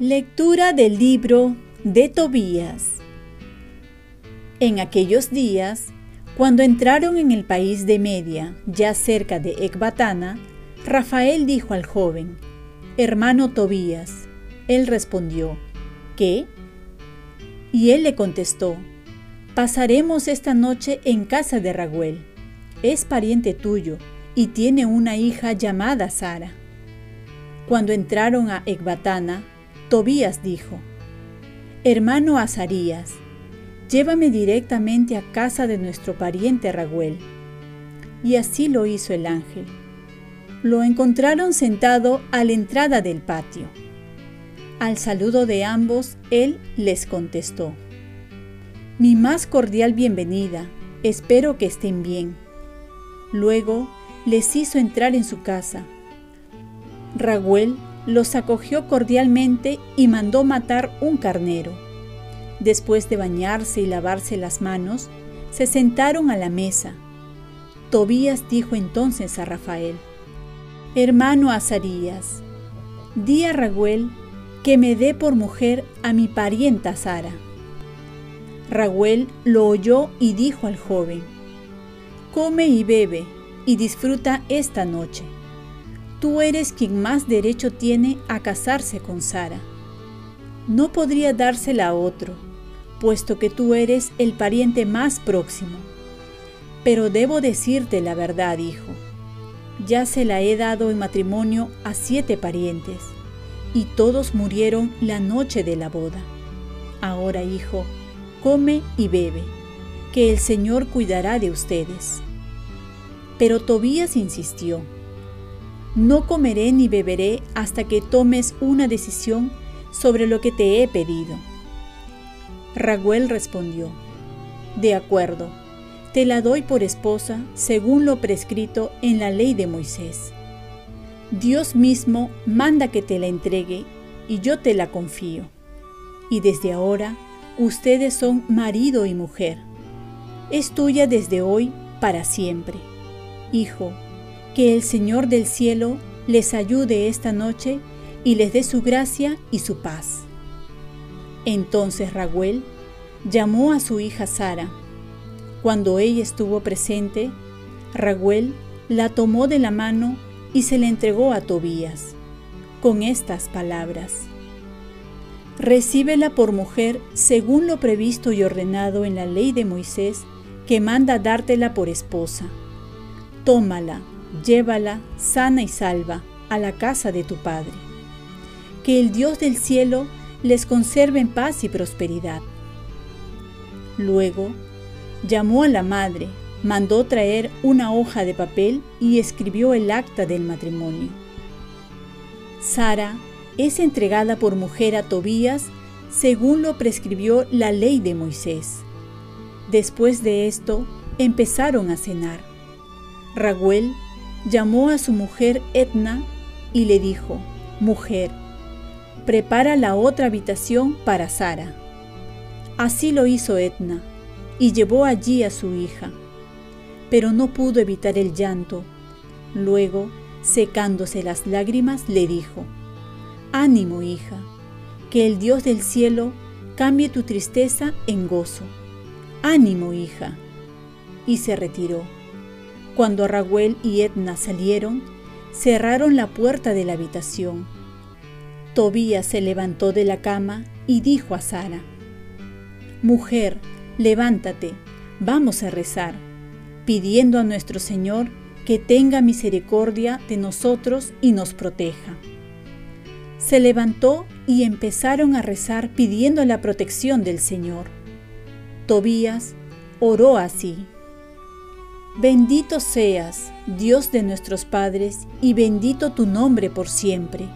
Lectura del libro de Tobías. En aquellos días, cuando entraron en el país de Media, ya cerca de Ecbatana, Rafael dijo al joven, Hermano Tobías. Él respondió, ¿qué? Y él le contestó, Pasaremos esta noche en casa de Raguel. Es pariente tuyo y tiene una hija llamada Sara. Cuando entraron a Ecbatana, Tobías dijo, Hermano Azarías, llévame directamente a casa de nuestro pariente Raguel. Y así lo hizo el ángel. Lo encontraron sentado a la entrada del patio. Al saludo de ambos, él les contestó, Mi más cordial bienvenida, espero que estén bien. Luego les hizo entrar en su casa. Raguel los acogió cordialmente y mandó matar un carnero. Después de bañarse y lavarse las manos, se sentaron a la mesa. Tobías dijo entonces a Rafael, Hermano Azarías, di a Raguel que me dé por mujer a mi parienta Sara. Raguel lo oyó y dijo al joven, Come y bebe y disfruta esta noche tú eres quien más derecho tiene a casarse con Sara. No podría dársela a otro, puesto que tú eres el pariente más próximo. Pero debo decirte la verdad, hijo. Ya se la he dado en matrimonio a siete parientes, y todos murieron la noche de la boda. Ahora, hijo, come y bebe, que el Señor cuidará de ustedes. Pero Tobías insistió no comeré ni beberé hasta que tomes una decisión sobre lo que te he pedido. Raguel respondió, De acuerdo, te la doy por esposa según lo prescrito en la ley de Moisés. Dios mismo manda que te la entregue y yo te la confío. Y desde ahora ustedes son marido y mujer. Es tuya desde hoy para siempre. Hijo, que el Señor del cielo les ayude esta noche y les dé su gracia y su paz. Entonces Raguel llamó a su hija Sara. Cuando ella estuvo presente, Raguel la tomó de la mano y se la entregó a Tobías, con estas palabras. Recíbela por mujer según lo previsto y ordenado en la ley de Moisés, que manda dártela por esposa. Tómala llévala sana y salva a la casa de tu Padre. Que el Dios del cielo les conserve en paz y prosperidad. Luego, llamó a la madre, mandó traer una hoja de papel y escribió el acta del matrimonio. Sara es entregada por mujer a Tobías según lo prescribió la ley de Moisés. Después de esto, empezaron a cenar. Raguel llamó a su mujer Etna y le dijo, Mujer, prepara la otra habitación para Sara. Así lo hizo Etna, y llevó allí a su hija, pero no pudo evitar el llanto. Luego, secándose las lágrimas, le dijo, Ánimo, hija, que el Dios del cielo cambie tu tristeza en gozo. Ánimo, hija. Y se retiró. Cuando Raguel y Edna salieron, cerraron la puerta de la habitación. Tobías se levantó de la cama y dijo a Sara, Mujer, levántate, vamos a rezar, pidiendo a nuestro Señor que tenga misericordia de nosotros y nos proteja. Se levantó y empezaron a rezar pidiendo la protección del Señor. Tobías oró así. Bendito seas, Dios de nuestros padres, y bendito tu nombre por siempre.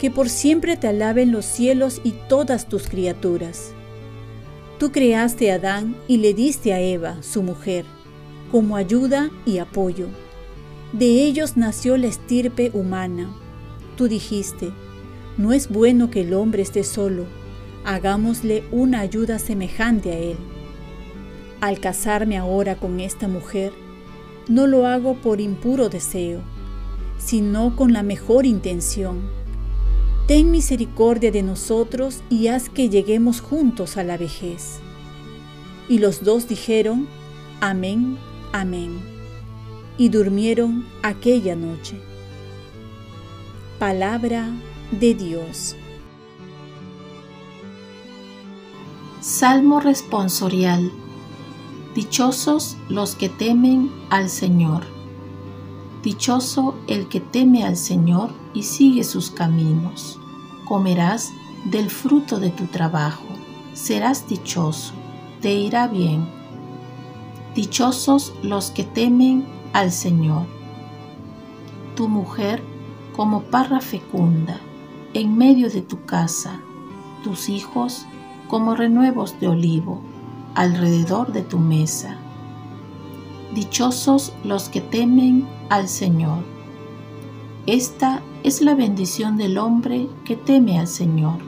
Que por siempre te alaben los cielos y todas tus criaturas. Tú creaste a Adán y le diste a Eva, su mujer, como ayuda y apoyo. De ellos nació la estirpe humana. Tú dijiste, no es bueno que el hombre esté solo, hagámosle una ayuda semejante a Él. Al casarme ahora con esta mujer, no lo hago por impuro deseo, sino con la mejor intención. Ten misericordia de nosotros y haz que lleguemos juntos a la vejez. Y los dos dijeron, Amén, amén. Y durmieron aquella noche. Palabra de Dios. Salmo responsorial. Dichosos los que temen al Señor. Dichoso el que teme al Señor y sigue sus caminos. Comerás del fruto de tu trabajo. Serás dichoso, te irá bien. Dichosos los que temen al Señor. Tu mujer como parra fecunda en medio de tu casa, tus hijos como renuevos de olivo alrededor de tu mesa. Dichosos los que temen al Señor. Esta es la bendición del hombre que teme al Señor.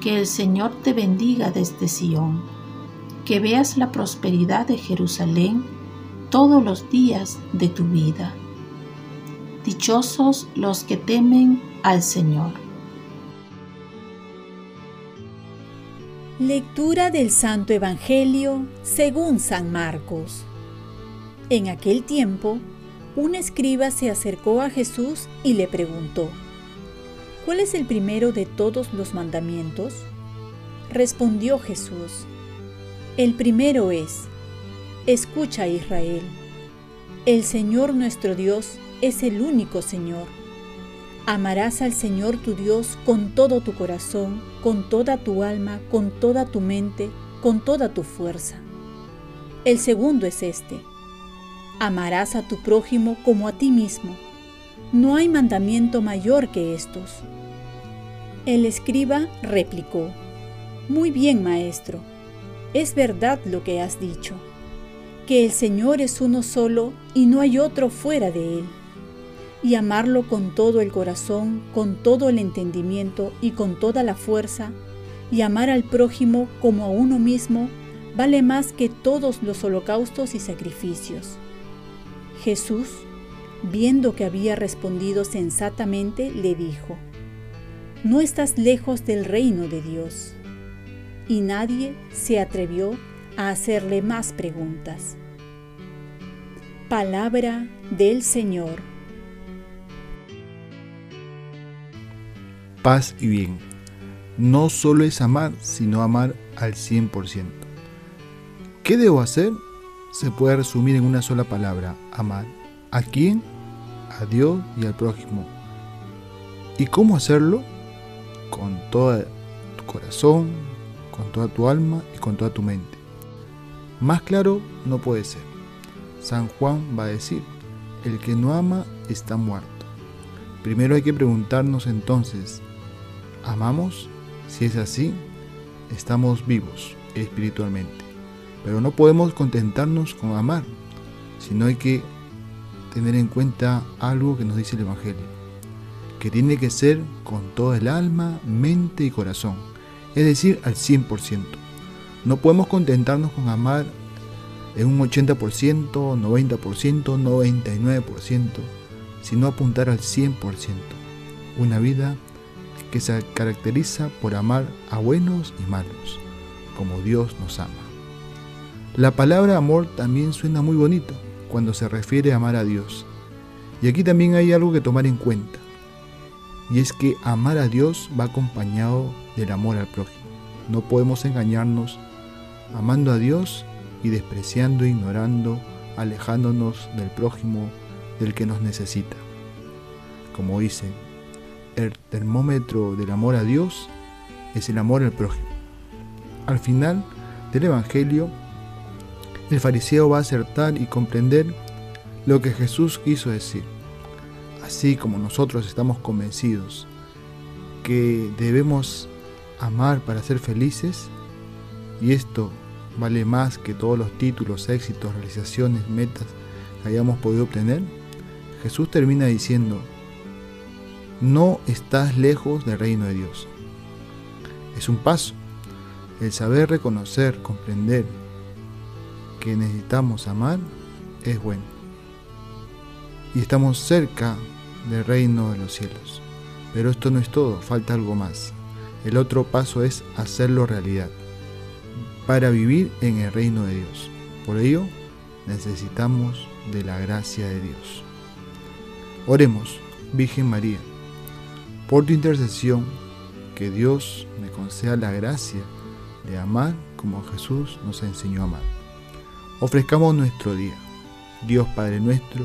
Que el Señor te bendiga desde Sión. Que veas la prosperidad de Jerusalén todos los días de tu vida. Dichosos los que temen al Señor. Lectura del Santo Evangelio según San Marcos. En aquel tiempo, un escriba se acercó a Jesús y le preguntó, ¿cuál es el primero de todos los mandamientos? Respondió Jesús, el primero es, escucha Israel, el Señor nuestro Dios es el único Señor Amarás al Señor tu Dios con todo tu corazón, con toda tu alma, con toda tu mente, con toda tu fuerza. El segundo es este. Amarás a tu prójimo como a ti mismo. No hay mandamiento mayor que estos. El escriba replicó, Muy bien, maestro, es verdad lo que has dicho, que el Señor es uno solo y no hay otro fuera de él y amarlo con todo el corazón, con todo el entendimiento y con toda la fuerza, y amar al prójimo como a uno mismo, vale más que todos los holocaustos y sacrificios. Jesús, viendo que había respondido sensatamente, le dijo, No estás lejos del reino de Dios. Y nadie se atrevió a hacerle más preguntas. Palabra del Señor. paz y bien. No solo es amar, sino amar al 100%. ¿Qué debo hacer? Se puede resumir en una sola palabra, amar. ¿A quién? A Dios y al prójimo. ¿Y cómo hacerlo? Con todo tu corazón, con toda tu alma y con toda tu mente. Más claro no puede ser. San Juan va a decir, el que no ama está muerto. Primero hay que preguntarnos entonces, amamos? Si es así, estamos vivos espiritualmente. Pero no podemos contentarnos con amar, sino hay que tener en cuenta algo que nos dice el Evangelio, que tiene que ser con toda el alma, mente y corazón, es decir, al 100%. No podemos contentarnos con amar en un 80%, 90%, 99%, sino apuntar al 100%. Una vida que se caracteriza por amar a buenos y malos, como Dios nos ama. La palabra amor también suena muy bonito cuando se refiere a amar a Dios. Y aquí también hay algo que tomar en cuenta. Y es que amar a Dios va acompañado del amor al prójimo. No podemos engañarnos amando a Dios y despreciando, ignorando, alejándonos del prójimo, del que nos necesita. Como dice el termómetro del amor a Dios es el amor al prójimo. Al final del Evangelio, el fariseo va a acertar y comprender lo que Jesús quiso decir. Así como nosotros estamos convencidos que debemos amar para ser felices, y esto vale más que todos los títulos, éxitos, realizaciones, metas que hayamos podido obtener, Jesús termina diciendo, no estás lejos del reino de Dios. Es un paso, El saber reconocer, comprender que necesitamos amar es bueno. Y estamos cerca del reino de los cielos. Pero esto no es todo, falta algo más. El otro paso es hacerlo realidad para vivir en el reino de Dios. Por ello, necesitamos de la gracia de Dios. Oremos, Virgen María, por tu intercesión, que Dios me conceda la gracia de amar como Jesús nos enseñó a amar. Ofrezcamos nuestro día. Dios Padre nuestro,